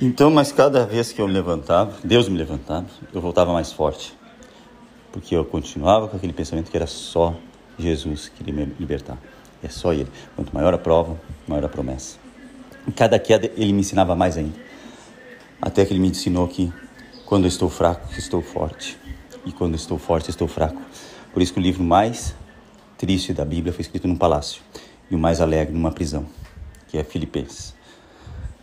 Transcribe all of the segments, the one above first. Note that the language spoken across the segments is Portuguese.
Então, mas cada vez que eu me levantava, Deus me levantava, eu voltava mais forte. Porque eu continuava com aquele pensamento que era só Jesus que iria me libertar. É só Ele. Quanto maior a prova, maior a promessa. Em cada queda, Ele me ensinava mais ainda. Até que Ele me ensinou que quando eu estou fraco, estou forte. E quando estou forte, estou fraco. Por isso que o livro mais triste da Bíblia foi escrito num palácio. E o mais alegre numa prisão, que é Filipenses.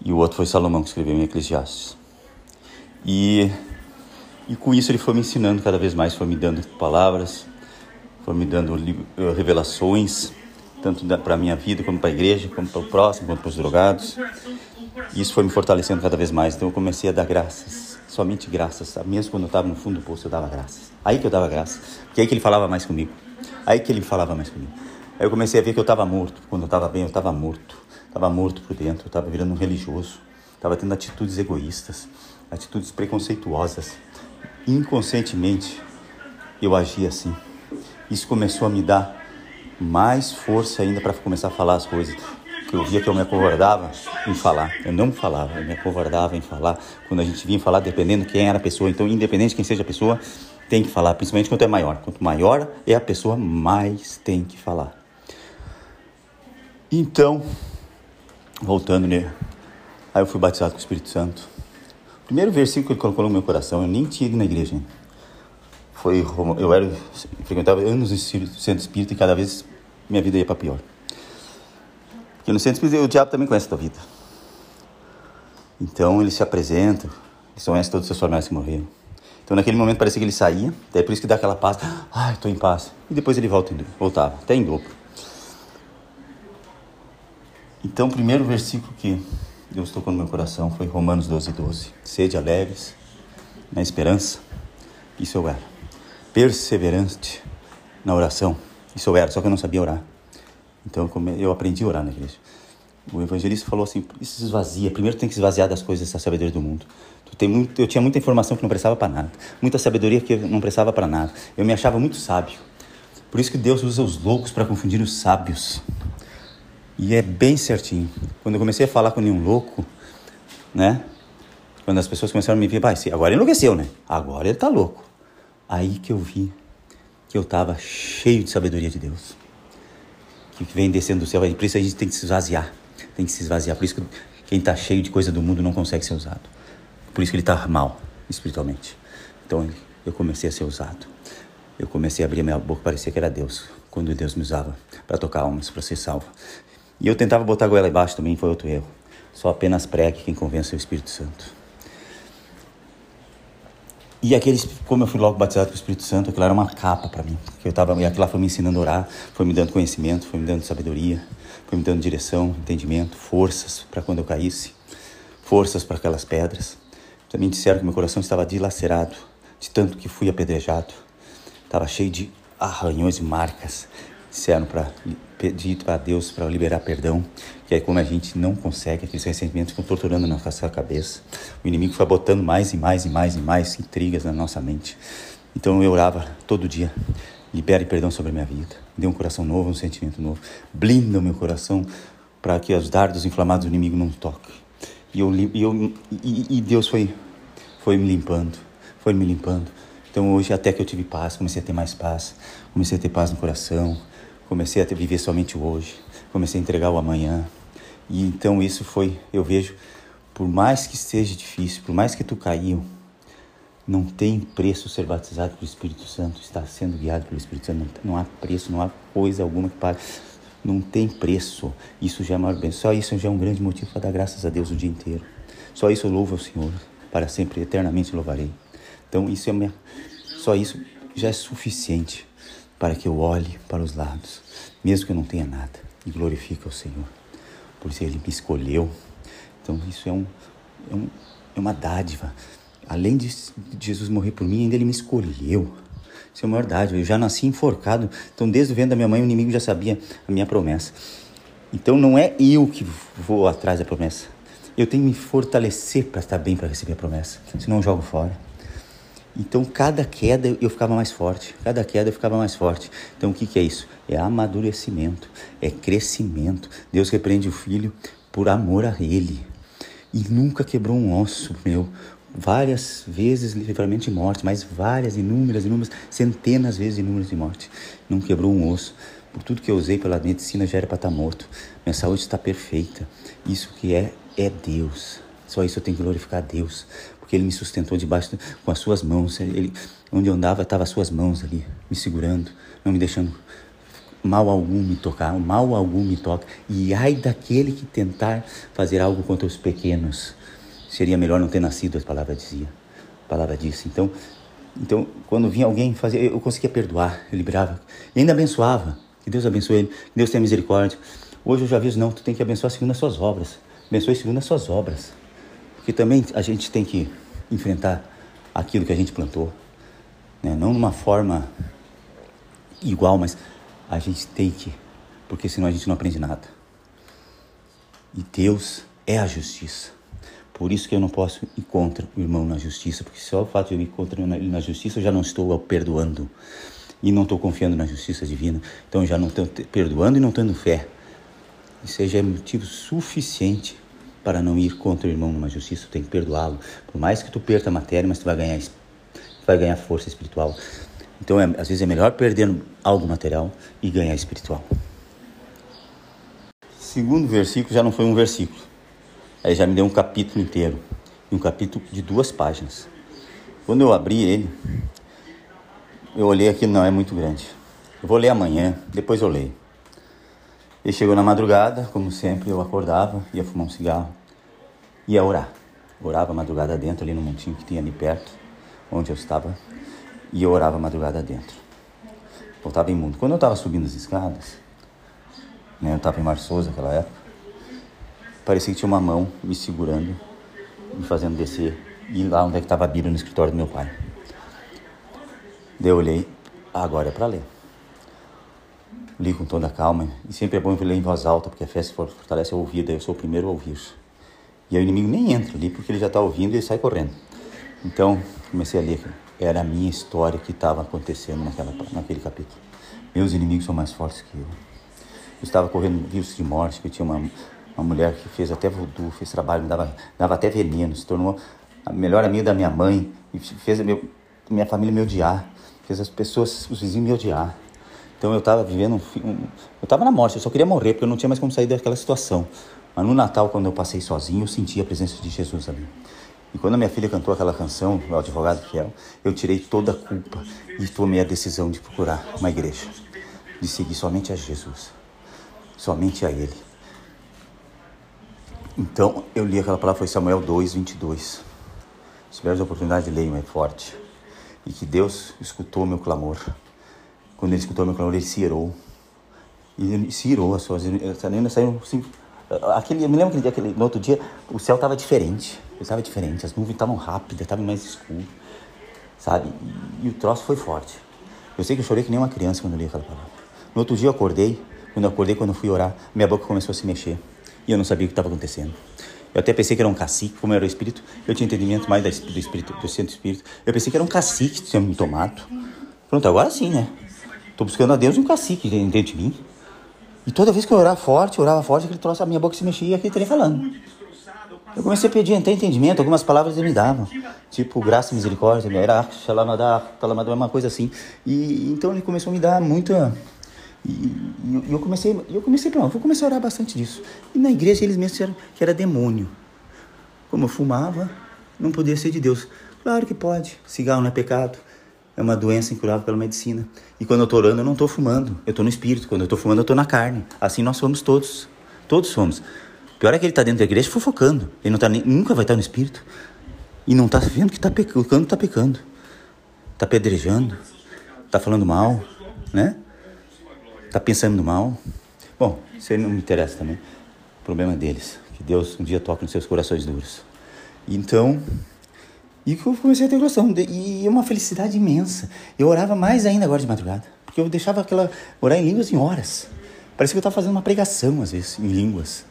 E o outro foi Salomão que escreveu em Eclesiastes. E, e com isso ele foi me ensinando cada vez mais, foi me dando palavras, foi me dando eh, revelações, tanto para a minha vida, como para a igreja, como para o próximo, como para os drogados. E isso foi me fortalecendo cada vez mais. Então eu comecei a dar graças, somente graças. Mesmo quando eu estava no fundo do poço, eu dava graças. Aí que eu dava graças, porque aí que ele falava mais comigo. Aí que ele falava mais comigo. Aí eu comecei a ver que eu estava morto. Quando eu estava bem, eu estava morto. Estava morto por dentro, estava virando um religioso, estava tendo atitudes egoístas, atitudes preconceituosas. Inconscientemente eu agia assim. Isso começou a me dar mais força ainda para começar a falar as coisas. Que eu via que eu me acovardava em falar. Eu não falava, eu me acovardava em falar. Quando a gente vinha falar, dependendo quem era a pessoa. Então, independente de quem seja a pessoa, tem que falar, principalmente quanto é maior. Quanto maior é a pessoa, mais tem que falar. Então, voltando, né? Aí eu fui batizado com o Espírito Santo. O primeiro versículo que ele colocou no meu coração, eu nem tinha ido na igreja. Foi, eu era, frequentava anos no centro espírita e cada vez minha vida ia para pior. Porque no centro espírita o diabo também conhece a tua vida. Então ele se apresenta, ele conhece todos os seus familiares que morreram. Então naquele momento parecia que ele saía, é por isso que dá aquela paz, ai, estou em paz. E depois ele volta, voltava, até em dobro. Então, o primeiro versículo que Deus tocou no meu coração foi Romanos 12, 12. Sede alegres na esperança, isso eu era. Perseverante na oração, isso eu era, só que eu não sabia orar. Então eu aprendi a orar na igreja. O evangelista falou assim: isso esvazia. Primeiro tem que esvaziar das coisas dessa sabedoria do mundo. Tu tem muito, eu tinha muita informação que não prestava para nada, muita sabedoria que não prestava para nada. Eu me achava muito sábio. Por isso que Deus usa os loucos para confundir os sábios. E é bem certinho. Quando eu comecei a falar com nenhum louco, né? Quando as pessoas começaram a me ver, pai, agora enlouqueceu, né? Agora ele tá louco. Aí que eu vi que eu tava cheio de sabedoria de Deus. Que vem descendo do céu. Por isso a gente tem que se esvaziar. Tem que se esvaziar. Por isso que quem tá cheio de coisa do mundo não consegue ser usado. Por isso que ele tá mal espiritualmente. Então eu comecei a ser usado. Eu comecei a abrir minha boca, parecia que era Deus. Quando Deus me usava para tocar almas, para ser salvo. E eu tentava botar a goela embaixo também, foi outro erro. Só apenas pregue quem convence o Espírito Santo. E aqueles, como eu fui logo batizado com o Espírito Santo, aquilo era uma capa para mim. Que eu tava, e aquilo lá foi me ensinando a orar, foi me dando conhecimento, foi me dando sabedoria, foi me dando direção, entendimento, forças para quando eu caísse, forças para aquelas pedras. Também disseram que meu coração estava dilacerado, de tanto que fui apedrejado. Estava cheio de arranhões e marcas. Disseram para pedir para Deus para liberar perdão, que é como a gente não consegue, aqueles ressentimentos ficam torturando na nossa cabeça. O inimigo foi botando mais e mais e mais e mais intrigas na nossa mente. Então eu orava todo dia, libere perdão sobre a minha vida, dê um coração novo, um sentimento novo, blinda o meu coração para que os dardos inflamados do inimigo não toquem. E, eu, e, eu, e, e Deus foi, foi me limpando, foi me limpando. Então hoje até que eu tive paz, comecei a ter mais paz, comecei a ter paz no coração, Comecei a viver somente o hoje, comecei a entregar o amanhã. E então isso foi, eu vejo, por mais que seja difícil, por mais que tu caiu, não tem preço ser batizado pelo Espírito Santo, estar sendo guiado pelo Espírito Santo, não, não há preço, não há coisa alguma que pare. Não tem preço. Isso já é maior bem. Só isso já é um grande motivo para dar graças a Deus o dia inteiro. Só isso eu louvo ao Senhor, para sempre, eternamente louvarei. Então isso é minha, só isso já é suficiente para que eu olhe para os lados, mesmo que eu não tenha nada, e glorifique ao Senhor. Por isso Ele me escolheu. Então isso é, um, é, um, é uma dádiva. Além de Jesus morrer por mim, ainda Ele me escolheu. Isso é uma verdade. Eu já nasci enforcado. Então, desde o ventre da minha mãe, o inimigo já sabia a minha promessa. Então, não é eu que vou atrás da promessa. Eu tenho que me fortalecer para estar bem para receber a promessa. Senão, eu jogo fora. Então, cada queda eu ficava mais forte, cada queda eu ficava mais forte. Então, o que, que é isso? É amadurecimento, é crescimento. Deus repreende o filho por amor a Ele. E nunca quebrou um osso meu. Várias vezes livramento de morte, mas várias, inúmeras, inúmeras, centenas de vezes inúmeras de morte. Não quebrou um osso. Por tudo que eu usei pela medicina já era para estar tá morto. Minha saúde está perfeita. Isso que é, é Deus. Só isso eu tenho que glorificar a Deus. Porque Ele me sustentou debaixo com as suas mãos. Ele, onde eu andava, estava as suas mãos ali, me segurando, não me deixando mal algum me tocar, mal algum me toca. E ai daquele que tentar fazer algo contra os pequenos. Seria melhor não ter nascido, a palavra dizia. A palavra disse. Então, então quando vinha alguém fazer, eu conseguia perdoar, eu liberava. E ainda abençoava. Que Deus abençoe ele, que Deus tenha misericórdia. Hoje eu já aviso, não, tu tem que abençoar segundo as suas obras. Abençoe segundo as suas obras. Porque também a gente tem que enfrentar aquilo que a gente plantou. Né? Não de uma forma igual, mas a gente tem que, porque senão a gente não aprende nada. E Deus é a justiça. Por isso que eu não posso ir contra o irmão na justiça, porque só o fato de eu ir contra ele na justiça eu já não estou perdoando e não estou confiando na justiça divina. Então eu já não estou perdoando e não tendo fé. Isso já é motivo suficiente para não ir contra o irmão numa justiça. Tu tem que perdoá-lo. Por mais que tu perca a matéria, mas tu vai ganhar, vai ganhar força espiritual. Então, é, às vezes é melhor perder algo material e ganhar espiritual. Segundo versículo já não foi um versículo. Aí já me deu um capítulo inteiro. Um capítulo de duas páginas. Quando eu abri ele, eu olhei aqui, não é muito grande. Eu vou ler amanhã, depois eu leio. Ele chegou na madrugada, como sempre, eu acordava, ia fumar um cigarro, ia orar. Orava madrugada dentro, ali no montinho que tinha ali perto, onde eu estava, e eu orava madrugada dentro. Voltava imundo. Quando eu estava subindo as escadas, né, eu estava em Marçosa naquela época, parecia que tinha uma mão me segurando, me fazendo descer, e lá onde é que estava a Bíblia no escritório do meu pai. Daí eu olhei, agora é para ler. Li com toda a calma, e sempre é bom ler em voz alta, porque a fé se fortalece a ouvir, daí eu sou o primeiro a ouvir. E aí o inimigo nem entra ali, porque ele já está ouvindo e ele sai correndo. Então, comecei a ler. Era a minha história que estava acontecendo naquela, naquele capítulo. Meus inimigos são mais fortes que eu. Eu estava correndo risco de morte, que eu tinha uma, uma mulher que fez até voodoo, fez trabalho, dava, dava até veneno, se tornou a melhor amiga da minha mãe, e fez meu, minha família me odiar fez as pessoas, os vizinhos me odiar. Então eu estava vivendo um, um eu estava na morte, eu só queria morrer porque eu não tinha mais como sair daquela situação. Mas no Natal, quando eu passei sozinho, eu senti a presença de Jesus ali. E quando a minha filha cantou aquela canção, o advogado fiel, eu tirei toda a culpa e tomei a decisão de procurar uma igreja, de seguir somente a Jesus, somente a Ele. Então eu li aquela palavra, foi Samuel 2, 22. Se tiveres a oportunidade, leiam, é forte e que Deus escutou meu clamor. Quando ele escutou meu clamor, ele se irou. E ele se irou, as suas nena saiu assim. Aquele, eu me lembro aquele dia, aquele, no outro dia, o céu estava diferente. Estava diferente, as nuvens estavam rápidas, estavam mais escuro, sabe? E, e, o troço foi forte. Eu sei que eu chorei que nem uma criança quando eu li aquela palavra. No outro dia eu acordei, quando eu acordei, quando eu fui orar, minha boca começou a se mexer. E eu não sabia o que estava acontecendo. Eu até pensei que era um cacique, como era o espírito. Eu tinha entendimento mais do espírito, do centro espírito. Eu pensei que era um cacique que tinha me tomado. Pronto, agora sim, né? Tô buscando a Deus e um cacique dentro de mim. E toda vez que eu orava forte, eu orava forte, aquele troço, a minha boca se mexia e aquele trem falando. Eu comecei a pedir até entendimento, algumas palavras ele me davam. Tipo, graça e misericórdia, era xalamadá, talamadá, uma coisa assim. E então ele começou a me dar muita e, eu comecei, eu comecei, não, vou começar a orar bastante disso. E na igreja eles mesmos disseram que era demônio. Como eu fumava, não podia ser de Deus. Claro que pode. Cigarro não é pecado. É uma doença incurável pela medicina. E quando eu estou orando, eu não estou fumando. Eu estou no espírito. Quando eu estou fumando, eu estou na carne. Assim nós somos todos. Todos somos. Pior é que ele está dentro da igreja fofocando. Ele não tá nem, nunca vai estar no espírito. E não está vendo que está pecando, está pecando. Está pedrejando. Está falando mal, né? Está pensando mal? Bom, isso aí não me interessa também. O problema é deles. Que Deus um dia toque nos seus corações duros. Então, e eu comecei a ter noção. E uma felicidade imensa. Eu orava mais ainda agora de madrugada. Porque eu deixava aquela. orar em línguas em horas. Parecia que eu estava fazendo uma pregação, às vezes, em línguas.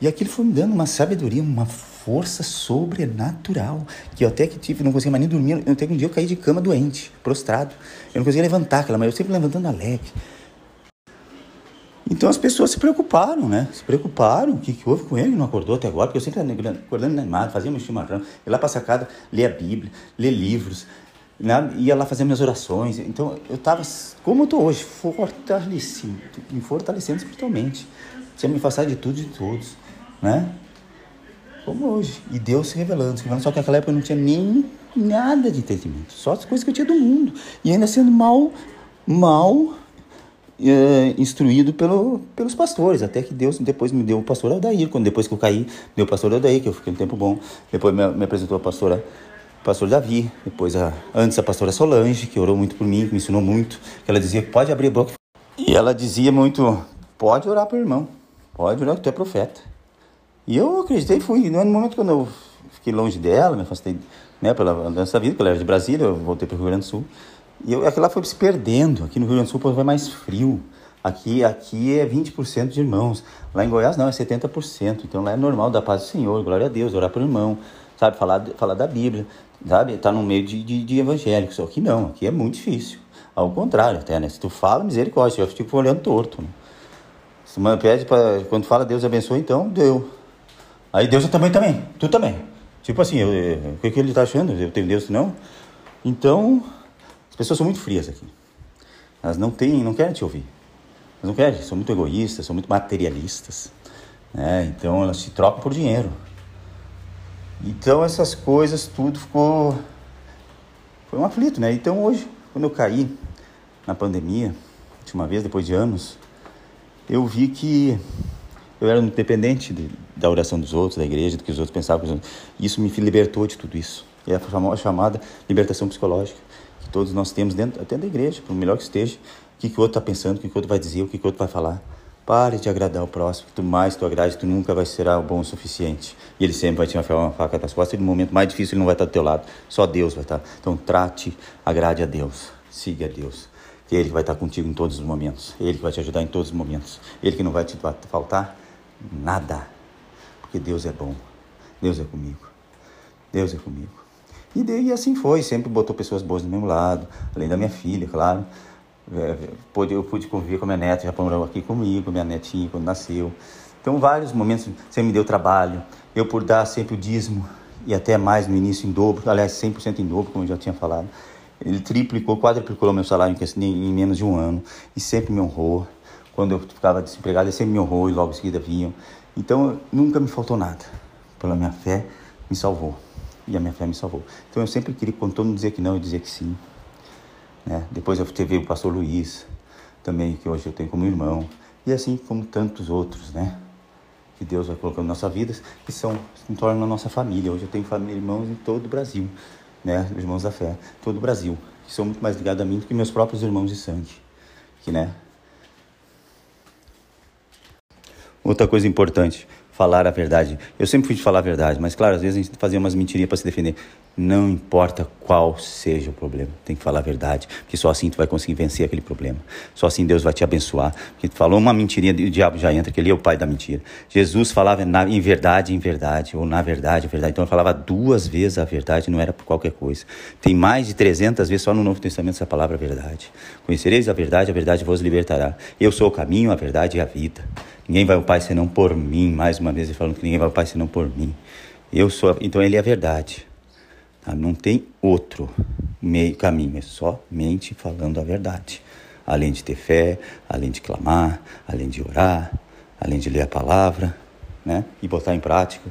E aquilo foi me dando uma sabedoria, uma força sobrenatural. Que eu até que tive, não conseguia mais nem dormir. Até que um dia eu caí de cama doente, prostrado. Eu não conseguia levantar aquela, mas eu sempre levantando alegre. Então as pessoas se preocuparam, né? Se preocuparam. O que, que houve com ele? Não acordou até agora? Porque eu sempre acordando animado, fazia meu chimarrão, ia lá para a sacada, ler a Bíblia, ler livros, né? ia lá fazer minhas orações. Então eu estava, como eu estou hoje, fortalecido, me fortalecendo espiritualmente. Tinha me afastado de tudo e de todos, né? Como hoje. E Deus se revelando, se revelando. Só que naquela época eu não tinha nem nada de entendimento. Só as coisas que eu tinha do mundo. E ainda sendo mal, mal é, instruído pelo, pelos pastores, até que Deus depois me deu o pastor Aldair, quando depois que eu caí, deu o pastor Aldair, que eu fiquei um tempo bom, depois me, me apresentou a pastora pastor Davi, depois a, antes a pastora Solange, que orou muito por mim, que me ensinou muito, que ela dizia pode abrir a boca. E ela dizia muito, pode orar para o irmão, pode orar que tu é profeta. E eu acreditei e fui. No momento quando eu fiquei longe dela, me afastei né, pela da vida, porque ela era de Brasília, eu voltei para o Rio Grande do Sul, e aquilo lá foi se perdendo. Aqui no Rio Grande do Sul foi mais frio. Aqui, aqui é 20% de irmãos. Lá em Goiás não, é 70%. Então lá é normal dar paz do Senhor, glória a Deus, orar por irmão, sabe? Falar, falar da Bíblia, sabe? Tá no meio de, de, de evangélicos. Aqui não, aqui é muito difícil. Ao contrário, até, né? Se tu fala, misericórdia, eu fico olhando torto. Né? Se uma pede para quando fala Deus abençoe, então deu. Aí Deus também também, tu também. Tipo assim, o que, que ele tá achando? Eu tenho Deus não? Então, as pessoas são muito frias aqui. Elas não têm, não querem te ouvir. Elas não querem, são muito egoístas, são muito materialistas. Né? Então elas se trocam por dinheiro. Então essas coisas tudo ficou foi um aflito, né? Então hoje, quando eu caí na pandemia, última vez depois de anos, eu vi que eu era independente de, da oração dos outros, da igreja, do que os outros pensavam. Isso me libertou de tudo isso. É a chamada libertação psicológica todos nós temos dentro até da igreja, por melhor que esteja, o que, que o outro está pensando, o que, que o outro vai dizer, o que, que o outro vai falar. Pare de agradar o próximo, que tu mais tu agrade, tu nunca vai ser bom o suficiente. E ele sempre vai te enfiar uma faca das costas, e no momento mais difícil ele não vai estar do teu lado, só Deus vai estar. Então trate, agrade a Deus, siga a Deus. Que Ele vai estar contigo em todos os momentos, Ele que vai te ajudar em todos os momentos, Ele que não vai te faltar nada, porque Deus é bom, Deus é comigo, Deus é comigo. E, daí, assim foi, sempre botou pessoas boas do meu lado, além da minha filha, claro. É, eu pude conviver com a minha neta, já morou aqui comigo, minha netinha, quando nasceu. Então, vários momentos, sempre me deu trabalho. Eu, por dar sempre o dízimo, e até mais no início em dobro, aliás, 100% em dobro, como eu já tinha falado. Ele triplicou, quadruplicou meu salário em menos de um ano e sempre me honrou. Quando eu ficava desempregado, ele sempre me honrou e logo em seguida vinham. Então, nunca me faltou nada. Pela minha fé, me salvou e a minha fé me salvou. Então eu sempre queria, quando todo mundo dizia que não, eu dizia que sim. Né? Depois eu teve o pastor Luiz, também, que hoje eu tenho como irmão, e assim como tantos outros, né? Que Deus vai colocando na nossa vida, que são, se tornam a nossa família. Hoje eu tenho família, irmãos em todo o Brasil, né? Irmãos da fé, todo o Brasil, que são muito mais ligados a mim do que meus próprios irmãos de sangue, que, né? Outra coisa importante, falar a verdade. Eu sempre fui de falar a verdade, mas claro, às vezes a gente fazia umas mentirinhas para se defender. Não importa qual seja o problema, tem que falar a verdade, porque só assim tu vai conseguir vencer aquele problema. Só assim Deus vai te abençoar. Porque tu falou uma mentirinha, o diabo já entra, que ele é o pai da mentira. Jesus falava na, em verdade, em verdade, ou na verdade, verdade. Então ele falava duas vezes a verdade, não era por qualquer coisa. Tem mais de 300 vezes só no Novo Testamento essa palavra verdade. Conhecereis a verdade, a verdade vos libertará. Eu sou o caminho, a verdade e a vida. Ninguém vai ao Pai senão por mim. Mais uma vez ele falando que ninguém vai ao Pai senão por mim. Eu sou, então ele é a verdade. Tá? Não tem outro meio caminho, é somente falando a verdade. Além de ter fé, além de clamar, além de orar, além de ler a palavra, né? E botar em prática.